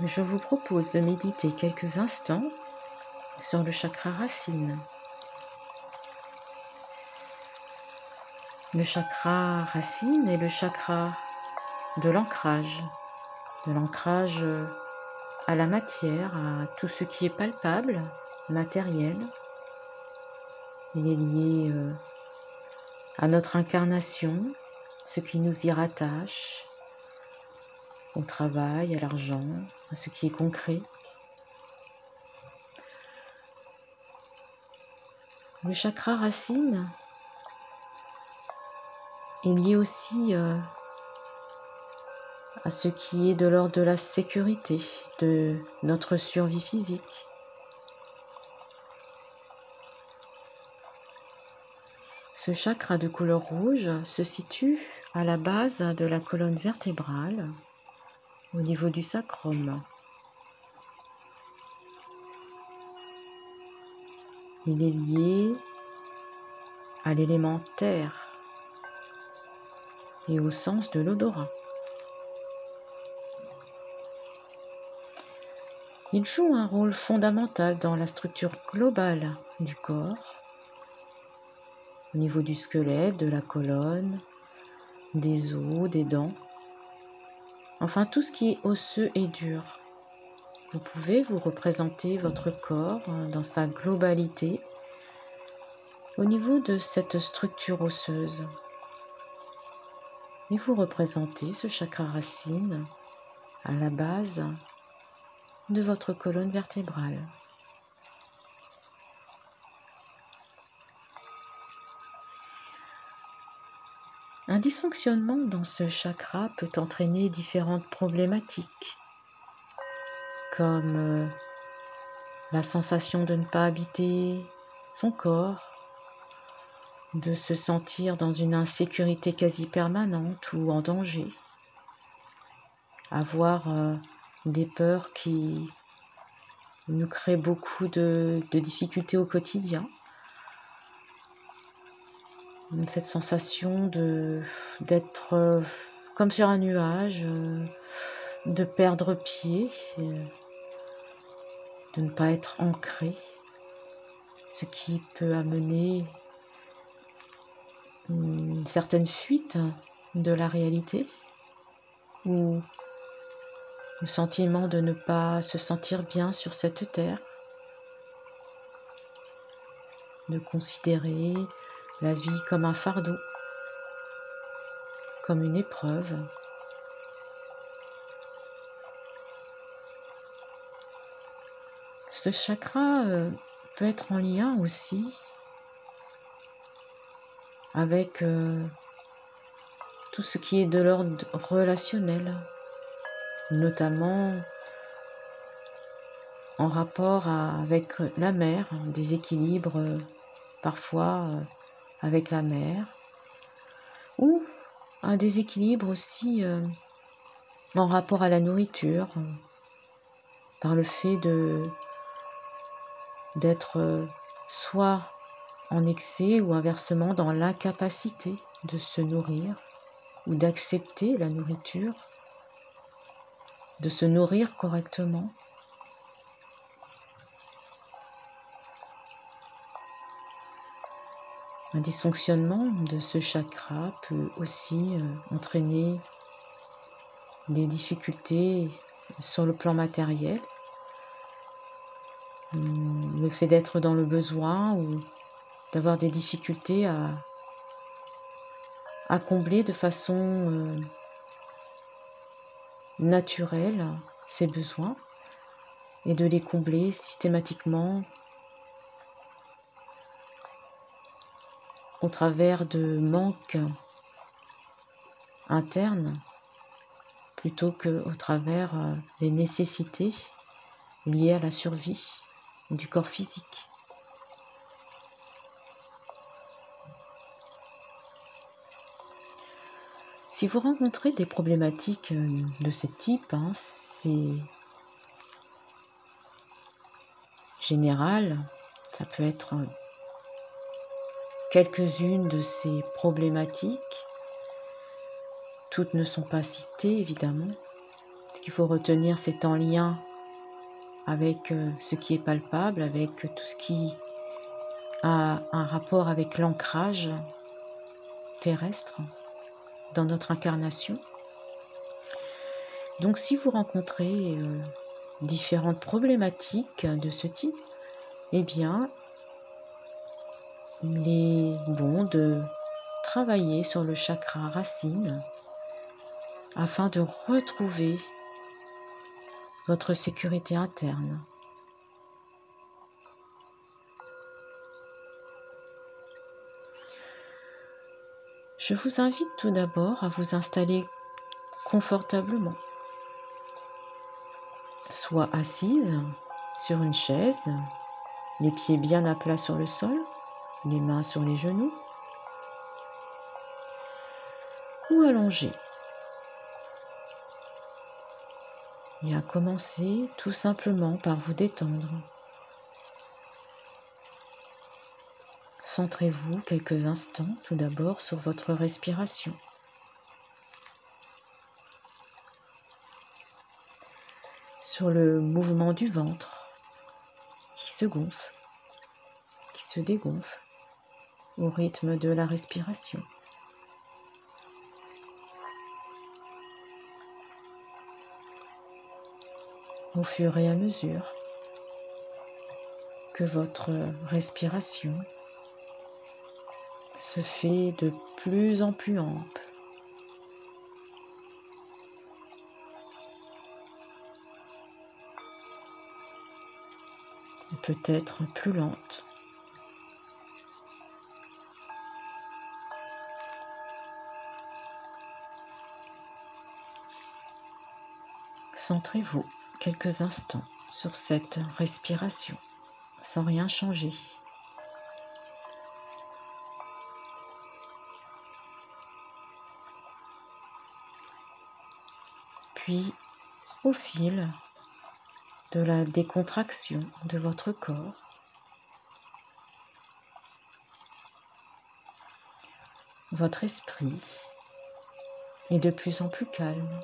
je vous propose de méditer quelques instants sur le chakra racine. Le chakra racine est le chakra de l'ancrage, de l'ancrage à la matière, à tout ce qui est palpable, matériel. Il est lié euh, à notre incarnation, ce qui nous y rattache, au travail, à l'argent, à ce qui est concret. Le chakra racine est lié aussi euh, à ce qui est de l'ordre de la sécurité, de notre survie physique. Ce chakra de couleur rouge se situe à la base de la colonne vertébrale, au niveau du sacrum. Il est lié à l'élément terre et au sens de l'odorat. Il joue un rôle fondamental dans la structure globale du corps, au niveau du squelette, de la colonne, des os, des dents, enfin tout ce qui est osseux et dur. Vous pouvez vous représenter votre corps dans sa globalité au niveau de cette structure osseuse. Et vous représentez ce chakra racine à la base de votre colonne vertébrale. Un dysfonctionnement dans ce chakra peut entraîner différentes problématiques, comme euh, la sensation de ne pas habiter son corps, de se sentir dans une insécurité quasi permanente ou en danger, avoir euh, des peurs qui nous créent beaucoup de, de difficultés au quotidien cette sensation de d'être euh, comme sur un nuage, euh, de perdre pied, de ne pas être ancré, ce qui peut amener une certaine fuite de la réalité ou le sentiment de ne pas se sentir bien sur cette terre, de considérer la vie comme un fardeau, comme une épreuve. Ce chakra euh, peut être en lien aussi avec euh, tout ce qui est de l'ordre relationnel, notamment en rapport avec la mère, des équilibres euh, parfois avec la mère, ou un déséquilibre aussi euh, en rapport à la nourriture, par le fait de d'être euh, soit en excès ou inversement dans l'incapacité de se nourrir ou d'accepter la nourriture, de se nourrir correctement. Un dysfonctionnement de ce chakra peut aussi euh, entraîner des difficultés sur le plan matériel. Hum, le fait d'être dans le besoin ou d'avoir des difficultés à, combler de façon euh, naturelle ces besoins et de les combler systématiquement au travers de manques internes plutôt que au travers euh, des nécessités liées à la survie du corps physique. Si vous rencontrez des problématiques euh, de ce type, hein, c'est général, ça peut être quelques-unes de ces problématiques. Toutes ne sont pas citées, évidemment, qu'il faut retenir, c'est en lien avec euh, ce qui est palpable, avec tout ce qui a un rapport avec l'ancrage terrestre dans notre incarnation. Donc si vous rencontrez euh, différentes problématiques de ce type, eh bien, il est bon de travailler sur le chakra racine afin de retrouver votre sécurité interne. Je vous invite tout d'abord à vous installer confortablement, soit assise sur une chaise, les pieds bien à plat sur le sol, les mains sur les genoux, ou allongée. Et à commencer tout simplement par vous détendre. Centrez-vous quelques instants tout d'abord sur votre respiration. Sur le mouvement du ventre qui se gonfle, qui se dégonfle au rythme de la respiration. Au fur et à mesure que votre respiration se fait de plus en plus ample. peut-être plus lente. Centrez-vous quelques instants sur cette respiration sans rien changer. Puis, au fil de la décontraction de votre corps, votre esprit est de plus en plus calme.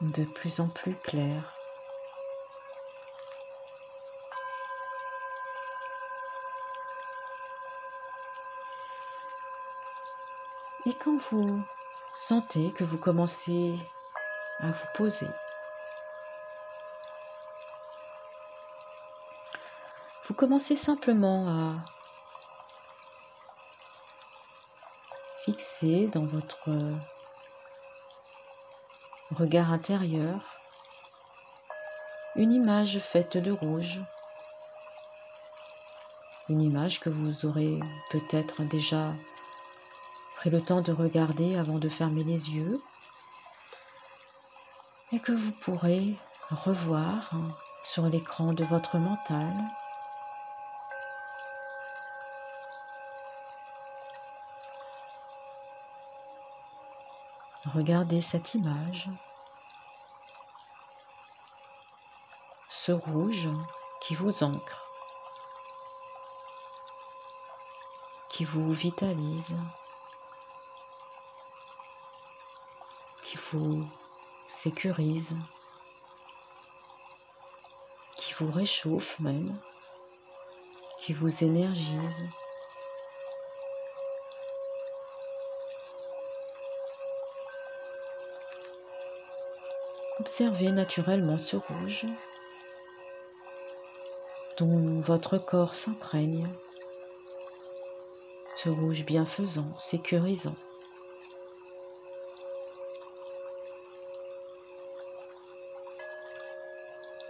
De plus en plus clair. Et quand vous sentez que vous commencez à vous poser, vous commencez simplement à fixer dans votre regard intérieur, une image faite de rouge, une image que vous aurez peut-être déjà pris le temps de regarder avant de fermer les yeux et que vous pourrez revoir sur l'écran de votre mental Regardez cette image, ce rouge qui vous ancre, qui vous vitalise, qui vous sécurise, qui vous réchauffe même, qui vous énergise. Observez naturellement ce rouge dont votre corps s'imprègne, ce rouge bienfaisant, sécurisant.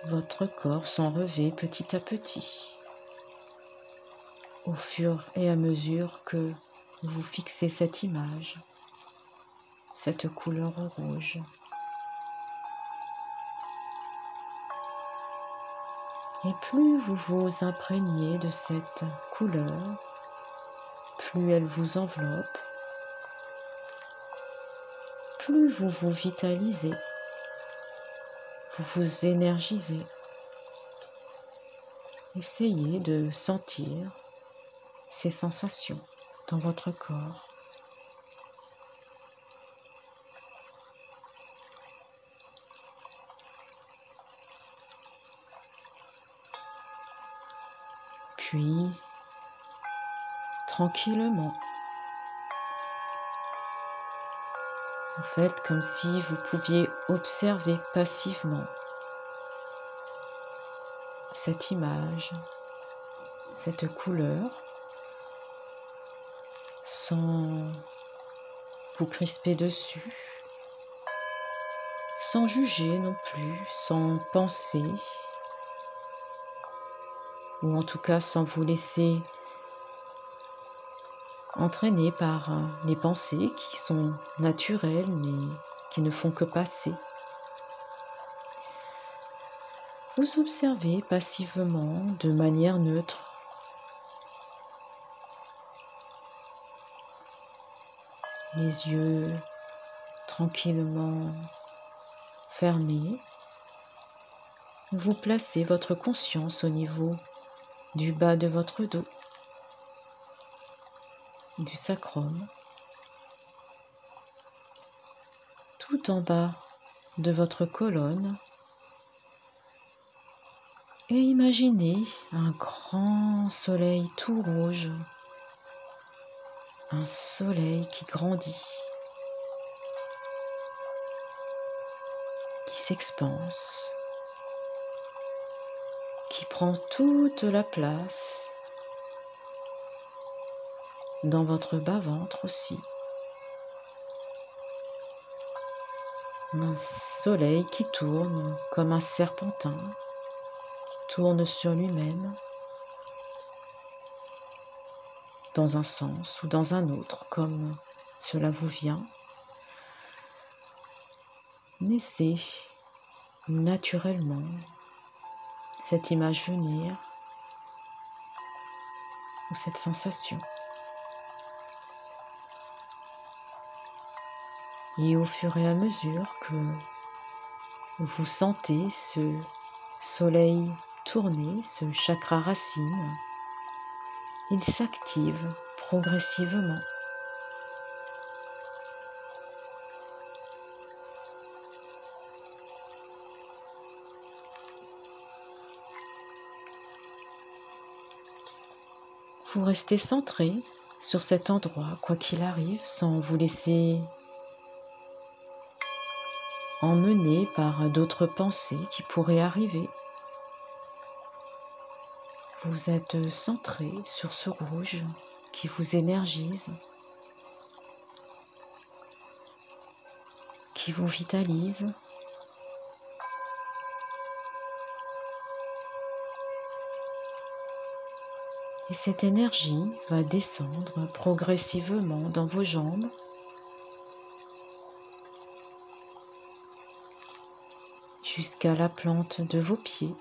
Votre corps s'en revêt petit à petit au fur et à mesure que vous fixez cette image, cette couleur rouge. Et plus vous vous imprégnez de cette couleur, plus elle vous enveloppe, plus vous vous vitalisez, vous vous énergisez. Essayez de sentir ces sensations dans votre corps. Puis, tranquillement, vous faites comme si vous pouviez observer passivement cette image, cette couleur, sans vous crisper dessus, sans juger non plus, sans penser, ou en tout cas sans vous laisser entraîner par les pensées qui sont naturelles mais qui ne font que passer. Vous observez passivement de manière neutre les yeux tranquillement fermés. Vous placez votre conscience au niveau du bas de votre dos, du sacrum, tout en bas de votre colonne. Et imaginez un grand soleil tout rouge, un soleil qui grandit, qui s'expanse qui prend toute la place dans votre bas-ventre aussi. Un soleil qui tourne comme un serpentin, tourne sur lui-même dans un sens ou dans un autre, comme cela vous vient. Naissez naturellement cette image venir ou cette sensation. Et au fur et à mesure que vous sentez ce soleil tourner, ce chakra racine, il s'active progressivement. Vous restez centré sur cet endroit, quoi qu'il arrive, sans vous laisser emmener par d'autres pensées qui pourraient arriver. Vous êtes centré sur ce rouge qui vous énergise, qui vous vitalise, Et cette énergie va descendre progressivement dans vos jambes. jusqu'à la plante de vos pieds.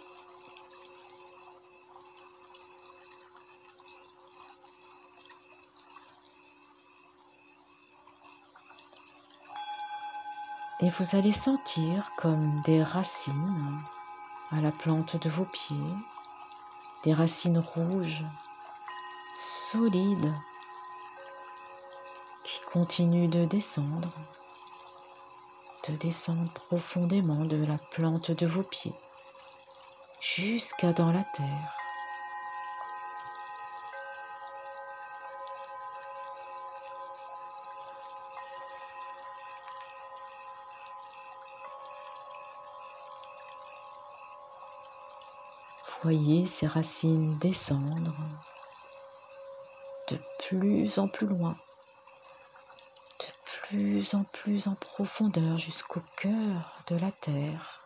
Et vous allez sentir comme des racines à la plante de vos pieds, des racines rouges solide qui continue de descendre, de descendre profondément de la plante de vos pieds jusqu'à dans la terre. Voyez ces racines descendre de plus en plus loin, de plus en plus en profondeur jusqu'au cœur de la terre.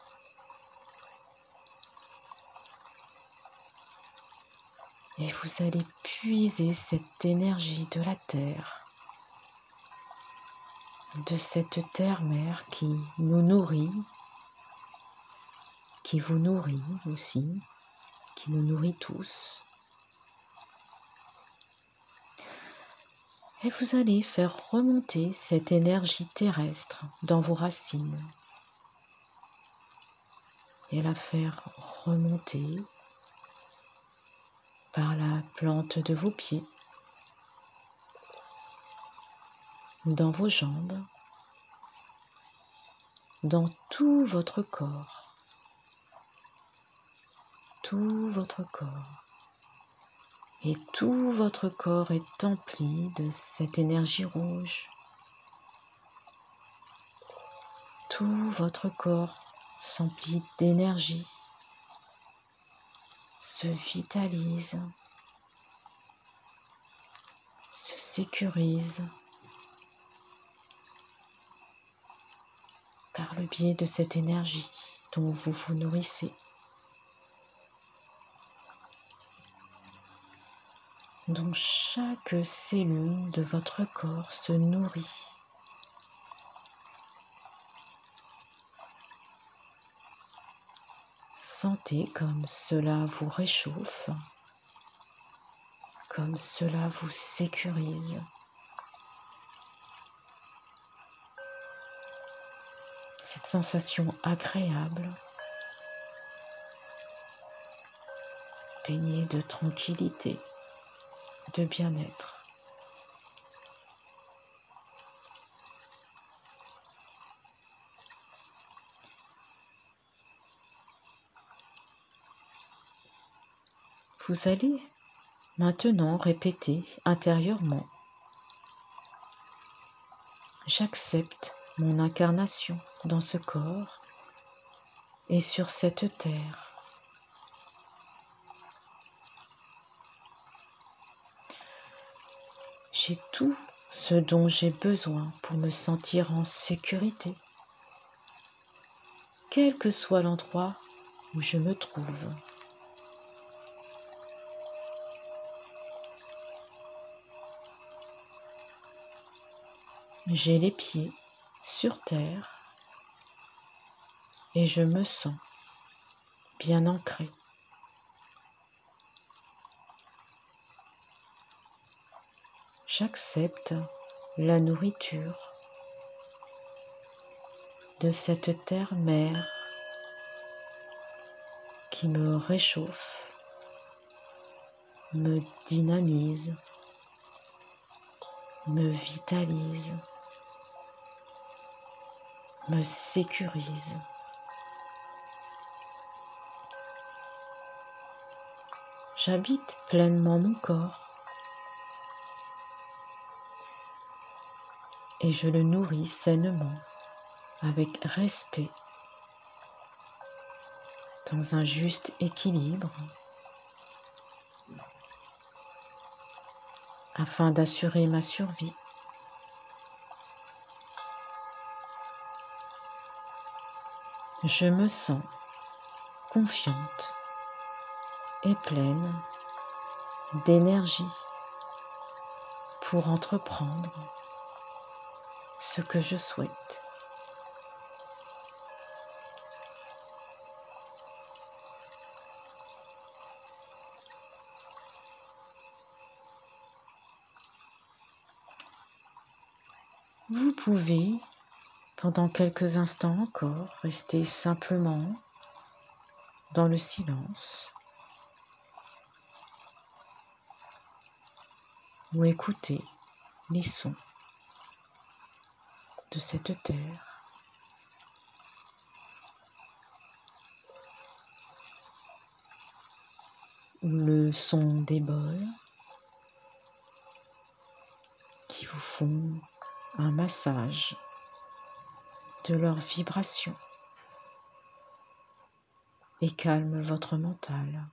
Et vous allez puiser cette énergie de la terre, de cette terre-mère qui nous nourrit, qui vous nourrit aussi, qui nous nourrit tous. Et vous allez faire remonter cette énergie terrestre dans vos racines et la faire remonter par la plante de vos pieds, dans vos jambes, dans tout votre corps, tout votre corps. Et tout votre corps est empli de cette énergie rouge. Tout votre corps s'emplit d'énergie, se vitalise, se sécurise par le biais de cette énergie dont vous vous nourrissez. Dont chaque cellule de votre corps se nourrit. Sentez comme cela vous réchauffe, comme cela vous sécurise. Cette sensation agréable, baignée de tranquillité de bien-être. Vous allez maintenant répéter intérieurement J'accepte mon incarnation dans ce corps et sur cette terre. J'ai tout ce dont j'ai besoin pour me sentir en sécurité, quel que soit l'endroit où je me trouve. J'ai les pieds sur terre et je me sens bien ancré. J'accepte la nourriture de cette terre-mère qui me réchauffe, me dynamise, me vitalise, me sécurise. J'habite pleinement mon corps et je le nourris sainement, avec respect, dans un juste équilibre, afin d'assurer ma survie. Je me sens confiante et pleine d'énergie pour entreprendre ce que je souhaite. Vous pouvez, pendant quelques instants encore, rester simplement dans le silence ou écouter les sons de cette terre. Le son des bols qui vous font un massage de leurs vibrations et calme votre mental.